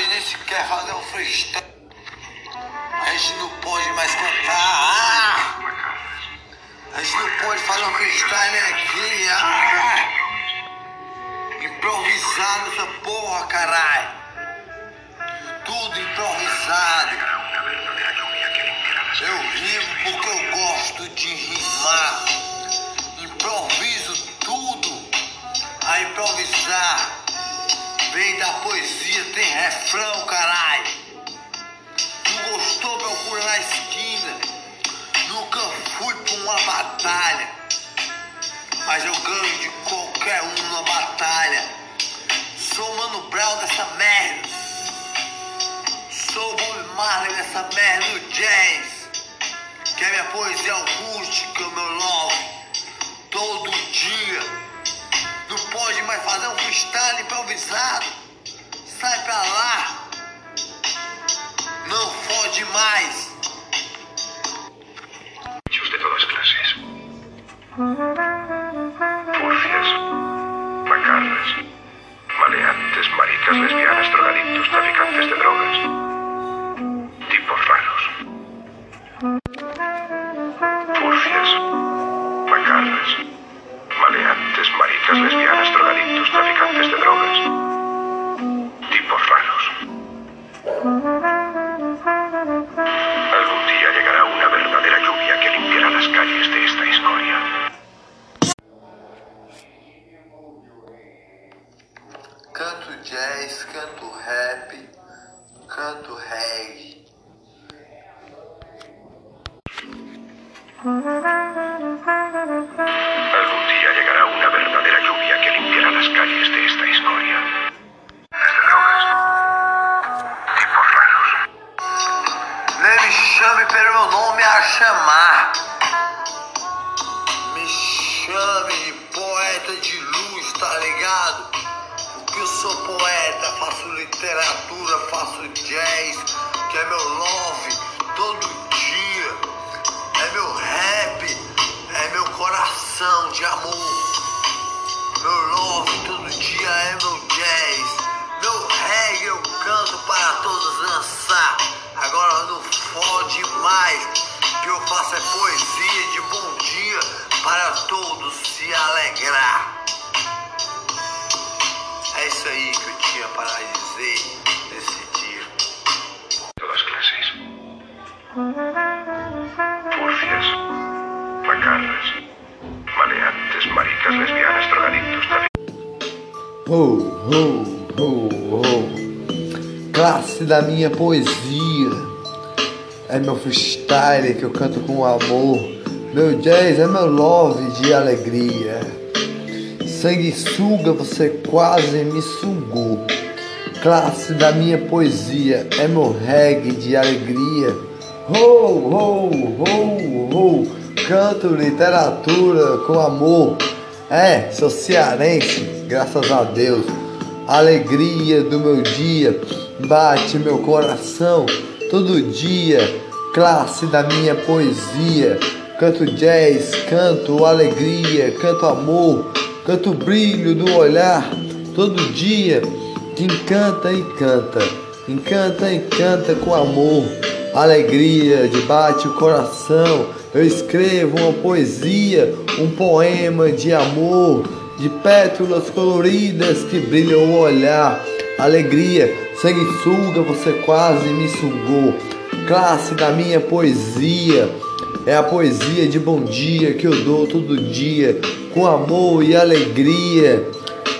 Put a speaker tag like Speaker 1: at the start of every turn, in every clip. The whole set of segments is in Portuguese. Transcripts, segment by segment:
Speaker 1: nós nem sequer fazer um freestyle. A gente não pode mais cantar. Ah! A gente não pode fazer um freestyle aqui. Ah! Improvisado essa porra, caralho. Tudo improvisado. Eu rimo porque eu gosto de rimar. Tem refrão, caralho. Não gostou, procura na esquina. Nunca fui pra uma batalha. Mas eu ganho de qualquer um na batalha. Sou o Mano Brown dessa merda. Sou o Bob Marley dessa merda do jazz. Que é minha poesia acústica, meu love. Todo dia. Não pode mais fazer um freestyle improvisado. Sai pra lá. Não fode mais.
Speaker 2: De todas clases.
Speaker 1: Meu nome a chamar. Me chame de poeta de luz, tá ligado? Porque eu sou poeta, faço literatura, faço jazz, que é meu love todo dia. É meu rap, é meu coração de amor. Meu love todo dia é meu jazz. Meu reggae eu canto para todos dançar. Agora não fode mais. Que eu faço é poesia de bom dia para todos se alegrar. É isso aí que eu tinha para dizer nesse dia.
Speaker 2: Todas clases. Furcias, macarras, maleantes, maricas, lesbianas, drogadictos.
Speaker 1: Ho, ho, ho, ho. Classe da minha poesia. É meu freestyle que eu canto com amor. Meu jazz é meu love de alegria. Sanguessuga, você quase me sugou. Classe da minha poesia é meu reggae de alegria. Ho, ho, ho, ho. Canto literatura com amor. É, sou cearense, graças a Deus. Alegria do meu dia bate meu coração todo dia. Classe da minha poesia. Canto jazz, canto alegria, canto amor, canto brilho do olhar todo dia. Que encanta e canta, encanta e canta com amor, alegria de bate o coração. Eu escrevo uma poesia, um poema de amor, de pétalas coloridas que brilham o olhar. Alegria, sanguessuga, você quase me sugou. Classe da minha poesia, é a poesia de bom dia que eu dou todo dia, com amor e alegria.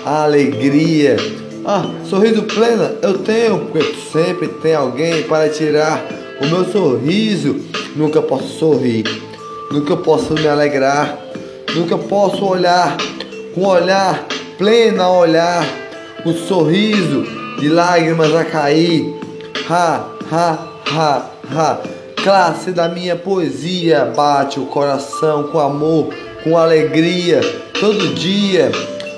Speaker 1: Alegria. Ah, sorriso pleno eu tenho, porque sempre tem alguém para tirar o meu sorriso. Nunca posso sorrir, nunca posso me alegrar, nunca posso olhar com olhar pleno a olhar, o sorriso de lágrimas a cair. Ha, ha, ha, ha. Classe da minha poesia bate o coração com amor, com alegria, todo dia.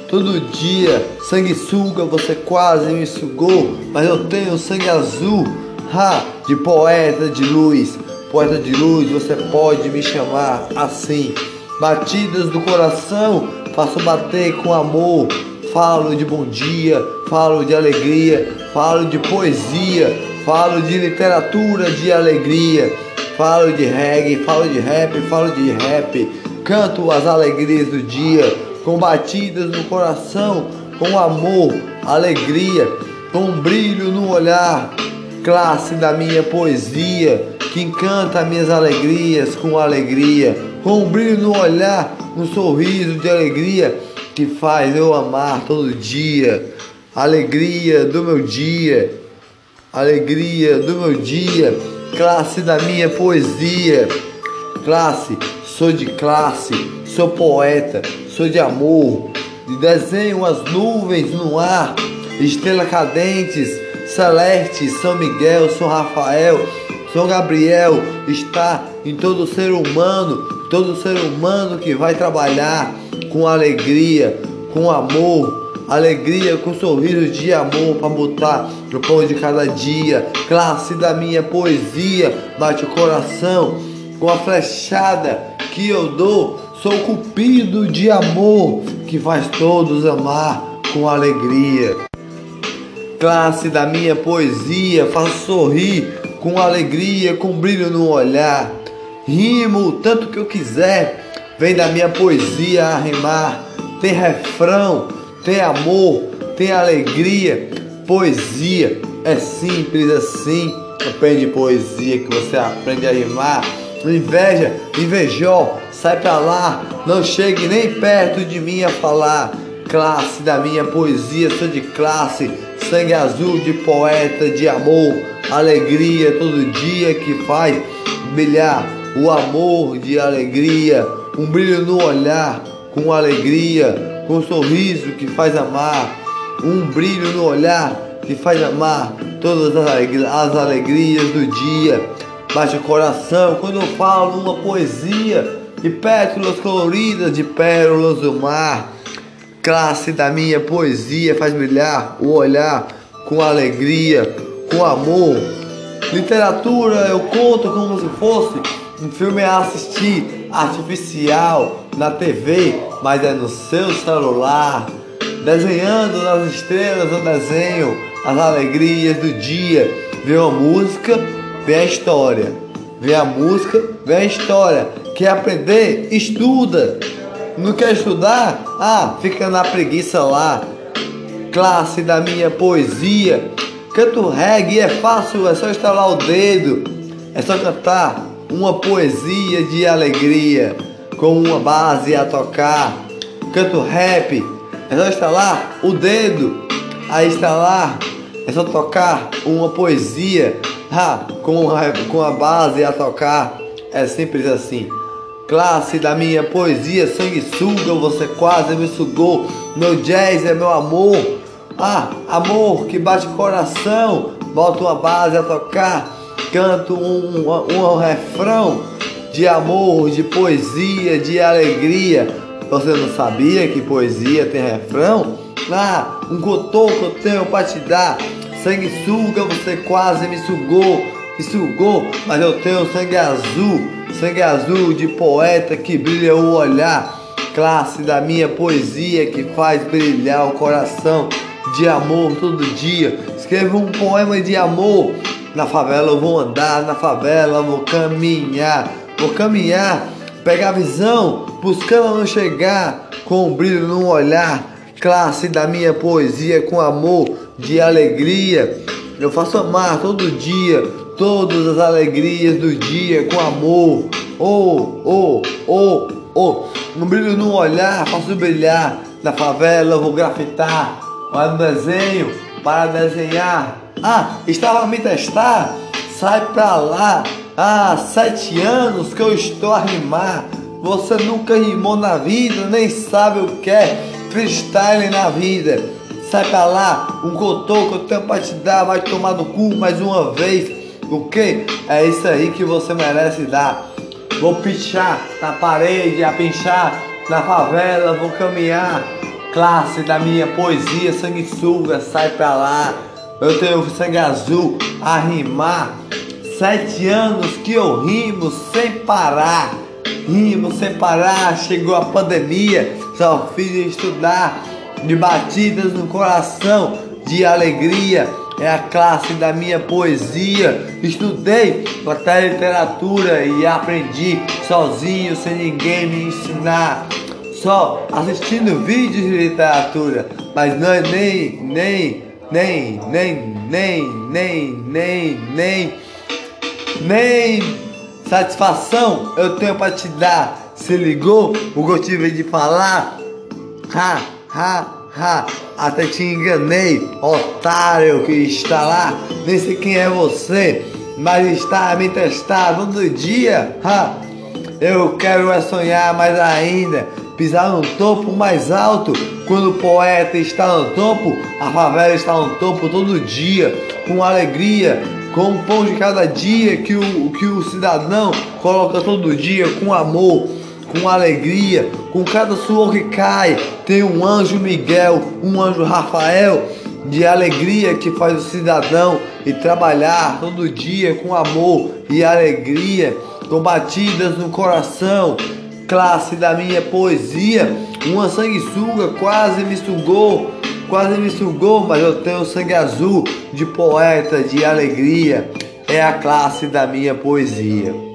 Speaker 1: Todo dia, sanguessuga, você quase me sugou, mas eu tenho sangue azul, ha, de poeta de luz. Poeta de luz, você pode me chamar assim. Batidas do coração, faço bater com amor, falo de bom dia, falo de alegria, falo de poesia, falo de literatura de alegria, falo de reggae, falo de rap, falo de rap, canto as alegrias do dia, com batidas no coração, com amor, alegria, com brilho no olhar, classe da minha poesia, que encanta minhas alegrias com alegria, com brilho no olhar, um sorriso de alegria que faz eu amar todo dia, alegria do meu dia, alegria do meu dia, classe da minha poesia, classe, sou de classe, sou poeta, sou de amor, desenho as nuvens no ar, estrelas cadentes, celeste, São Miguel, São Rafael, São Gabriel, está em todo ser humano, todo ser humano que vai trabalhar com alegria, com amor, alegria, com sorriso de amor para botar no pão de cada dia. Classe da minha poesia, bate o coração com a flechada que eu dou. Sou cupido de amor que faz todos amar com alegria. Classe da minha poesia, faço sorrir com alegria, com brilho no olhar. Rimo tanto que eu quiser Vem da minha poesia a rimar. Tem refrão, tem amor, tem alegria. Poesia é simples assim. Aprende poesia que você aprende a rimar. Inveja, invejó, sai pra lá. Não chegue nem perto de mim a falar. Classe da minha poesia, sou de classe. Sangue azul de poeta, de amor. Alegria todo dia que faz brilhar o amor de alegria um brilho no olhar, com alegria, com um sorriso que faz amar, um brilho no olhar que faz amar todas as alegrias do dia. Bate o coração quando eu falo uma poesia de pétalas coloridas de pérolas do mar. Classe da minha poesia faz brilhar o olhar com alegria, com amor. Literatura eu conto como se fosse um filme a assistir artificial na TV, mas é no seu celular. Desenhando nas estrelas o desenho, as alegrias do dia. Vê uma música, vê a história. Vê a música, vê a história. Quer aprender? Estuda. Não quer estudar? Ah, fica na preguiça lá. Classe da minha poesia. Canto reggae é fácil, é só estalar o dedo. É só cantar uma poesia de alegria, com uma base a tocar. Canto rap, é só estalar o dedo, a estalar, é só tocar uma poesia ha, com, a, com a base a tocar. É simples assim. Classe da minha poesia, sanguessuga, você quase me sugou. Meu jazz é meu amor. Ah, amor que bate coração, bota uma base a tocar canto um, um, refrão de amor, de poesia, de alegria. Você não sabia que poesia tem refrão? Ah, um cotoco eu tenho pra te dar. Sangue suga, você quase me sugou, me sugou, mas eu tenho sangue azul, sangue azul de poeta que brilha o olhar. Classe da minha poesia que faz brilhar o coração de amor todo dia. Escreva um poema de amor na favela eu vou andar, na favela eu vou caminhar, vou caminhar, pegar visão, buscando não chegar, com um brilho no olhar, classe da minha poesia, com amor, de alegria. Eu faço amar todo dia, todas as alegrias do dia, com amor. Oh, oh, oh, oh. Um brilho no olhar, faço brilhar. Na favela eu vou grafitar, olha no desenho, para desenhar ah, estava a me testar? Sai pra lá. Ah, sete anos que eu estou a rimar. Você nunca rimou na vida, nem sabe o que é freestyle na vida. Sai pra lá, um cotô que eu tenho pra te dar, vai tomar no cu mais uma vez. O que? É isso aí que você merece dar. Vou pichar na parede, a pinchar na favela, vou caminhar. Classe da minha poesia, sanguessuga, sai pra lá. Eu tenho sangue azul a rimar. Sete anos que eu rimo sem parar. Rimo sem parar. Chegou a pandemia, só fiz estudar. de batidas no coração, de alegria. É a classe da minha poesia. Estudei até literatura e aprendi sozinho, sem ninguém me ensinar. Só assistindo vídeos de literatura, mas não é nem, nem, nem, nem, nem, nem, nem, nem, nem satisfação eu tenho para te dar. Se ligou o tive de falar? Ha, ha, ha. Até te enganei, otário que está lá. Nem sei quem é você, mas está a me testar todo dia. Ha. Eu quero é sonhar mais ainda, pisar no topo mais alto. Quando o poeta está no topo, a favela está no topo todo dia, com alegria, com o pão de cada dia que o, que o cidadão coloca todo dia com amor, com alegria, com cada suor que cai. Tem um anjo Miguel, um anjo Rafael de alegria que faz o cidadão e trabalhar todo dia com amor e alegria, com batidas no coração. Classe da minha poesia, uma sanguessuga quase me sugou quase me sugou, mas eu tenho sangue azul de poeta, de alegria. É a classe da minha poesia.